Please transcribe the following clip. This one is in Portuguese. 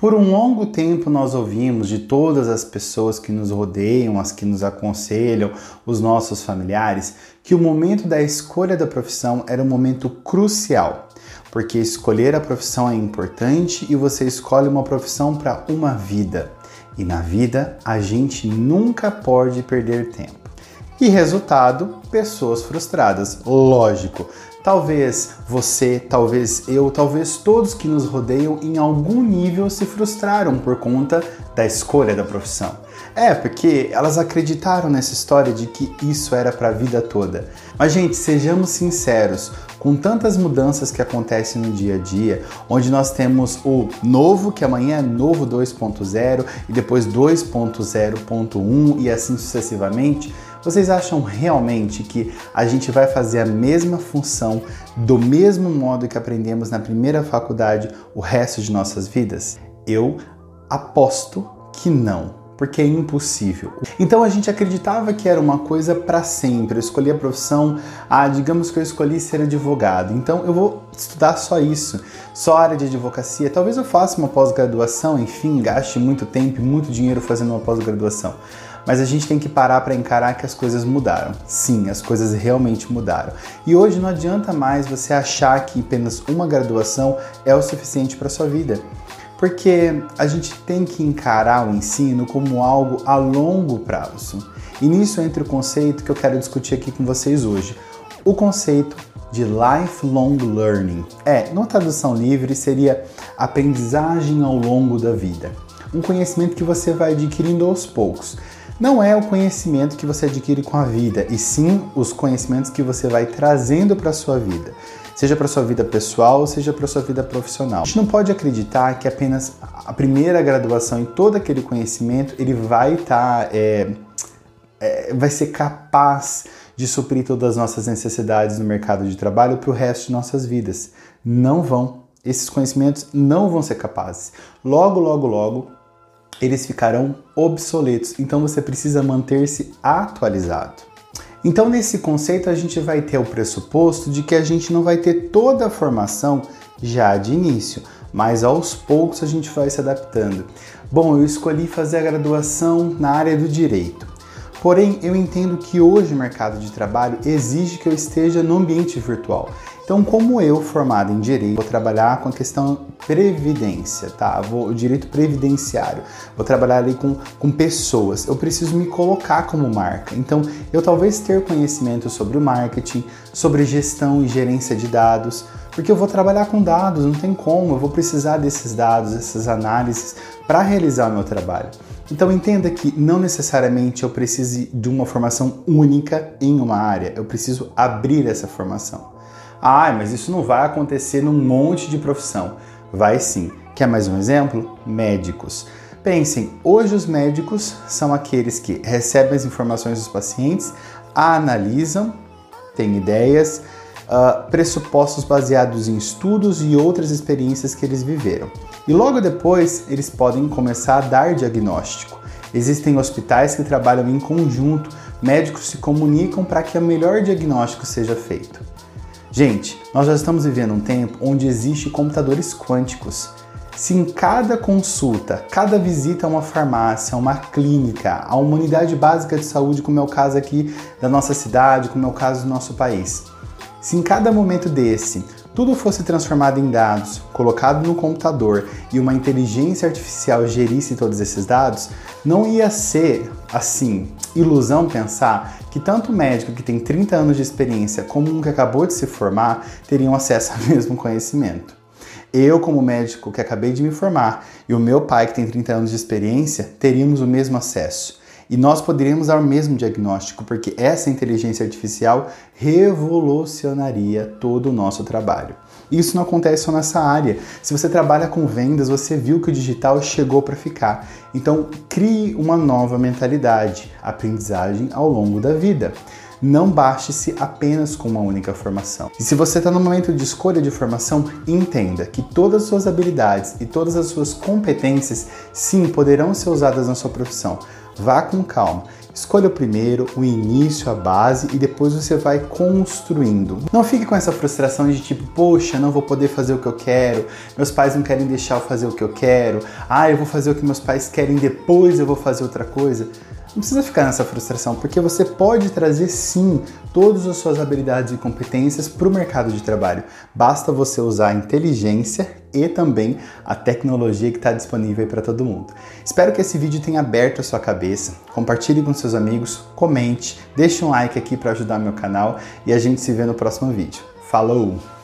Por um longo tempo nós ouvimos de todas as pessoas que nos rodeiam, as que nos aconselham, os nossos familiares, que o momento da escolha da profissão era um momento crucial, porque escolher a profissão é importante e você escolhe uma profissão para uma vida. E na vida a gente nunca pode perder tempo. E resultado, pessoas frustradas. Lógico, Talvez você, talvez eu, talvez todos que nos rodeiam em algum nível se frustraram por conta da escolha da profissão. É, porque elas acreditaram nessa história de que isso era para a vida toda. Mas, gente, sejamos sinceros, com tantas mudanças que acontecem no dia a dia, onde nós temos o novo, que amanhã é novo 2.0 e depois 2.0.1 e assim sucessivamente vocês acham realmente que a gente vai fazer a mesma função do mesmo modo que aprendemos na primeira faculdade o resto de nossas vidas? Eu aposto que não porque é impossível. Então a gente acreditava que era uma coisa para sempre. Eu escolhi a profissão, ah, digamos que eu escolhi ser advogado. Então eu vou estudar só isso, só área de advocacia. Talvez eu faça uma pós-graduação, enfim, gaste muito tempo e muito dinheiro fazendo uma pós-graduação mas a gente tem que parar para encarar que as coisas mudaram. Sim, as coisas realmente mudaram. E hoje não adianta mais você achar que apenas uma graduação é o suficiente para sua vida. Porque a gente tem que encarar o ensino como algo a longo prazo. E nisso entra o conceito que eu quero discutir aqui com vocês hoje. O conceito de lifelong learning. É, numa tradução livre, seria aprendizagem ao longo da vida. Um conhecimento que você vai adquirindo aos poucos não é o conhecimento que você adquire com a vida, e sim os conhecimentos que você vai trazendo para a sua vida, seja para a sua vida pessoal, seja para a sua vida profissional. A gente não pode acreditar que apenas a primeira graduação e todo aquele conhecimento ele vai estar, tá, é, é, vai ser capaz de suprir todas as nossas necessidades no mercado de trabalho para o resto de nossas vidas. Não vão. Esses conhecimentos não vão ser capazes. Logo, logo, logo, eles ficarão obsoletos. Então você precisa manter-se atualizado. Então, nesse conceito, a gente vai ter o pressuposto de que a gente não vai ter toda a formação já de início, mas aos poucos a gente vai se adaptando. Bom, eu escolhi fazer a graduação na área do direito. Porém, eu entendo que hoje o mercado de trabalho exige que eu esteja no ambiente virtual. Então, como eu, formado em direito, vou trabalhar com a questão previdência, tá? Vou, direito previdenciário, vou trabalhar ali com, com pessoas, eu preciso me colocar como marca. Então, eu talvez ter conhecimento sobre o marketing, sobre gestão e gerência de dados, porque eu vou trabalhar com dados, não tem como, eu vou precisar desses dados, essas análises para realizar o meu trabalho. Então entenda que não necessariamente eu precise de uma formação única em uma área, eu preciso abrir essa formação. Ah, mas isso não vai acontecer num monte de profissão. Vai sim. Quer mais um exemplo? Médicos. Pensem, hoje os médicos são aqueles que recebem as informações dos pacientes, analisam, têm ideias, uh, pressupostos baseados em estudos e outras experiências que eles viveram. E logo depois eles podem começar a dar diagnóstico. Existem hospitais que trabalham em conjunto, médicos se comunicam para que o melhor diagnóstico seja feito. Gente, nós já estamos vivendo um tempo onde existem computadores quânticos. Se em cada consulta, cada visita a uma farmácia, a uma clínica, a uma unidade básica de saúde, como é o caso aqui da nossa cidade, como é o caso do nosso país, se em cada momento desse tudo fosse transformado em dados, colocado no computador e uma inteligência artificial gerisse todos esses dados, não ia ser assim ilusão pensar que tanto o médico que tem 30 anos de experiência como um que acabou de se formar teriam acesso ao mesmo conhecimento. Eu, como médico que acabei de me formar, e o meu pai, que tem 30 anos de experiência, teríamos o mesmo acesso. E nós poderíamos dar o mesmo diagnóstico, porque essa inteligência artificial revolucionaria todo o nosso trabalho. Isso não acontece só nessa área. Se você trabalha com vendas, você viu que o digital chegou para ficar. Então, crie uma nova mentalidade, aprendizagem ao longo da vida não baste-se apenas com uma única formação. E se você está no momento de escolha de formação, entenda que todas as suas habilidades e todas as suas competências, sim, poderão ser usadas na sua profissão, Vá com calma Escolha o primeiro, o início, a base e depois você vai construindo. Não fique com essa frustração de tipo, poxa, não vou poder fazer o que eu quero, meus pais não querem deixar eu fazer o que eu quero, ah, eu vou fazer o que meus pais querem, depois eu vou fazer outra coisa. Não precisa ficar nessa frustração, porque você pode trazer sim todas as suas habilidades e competências para o mercado de trabalho. Basta você usar a inteligência e também a tecnologia que está disponível para todo mundo. Espero que esse vídeo tenha aberto a sua cabeça. Compartilhe com seus amigos, comente, deixe um like aqui para ajudar meu canal e a gente se vê no próximo vídeo. Falou!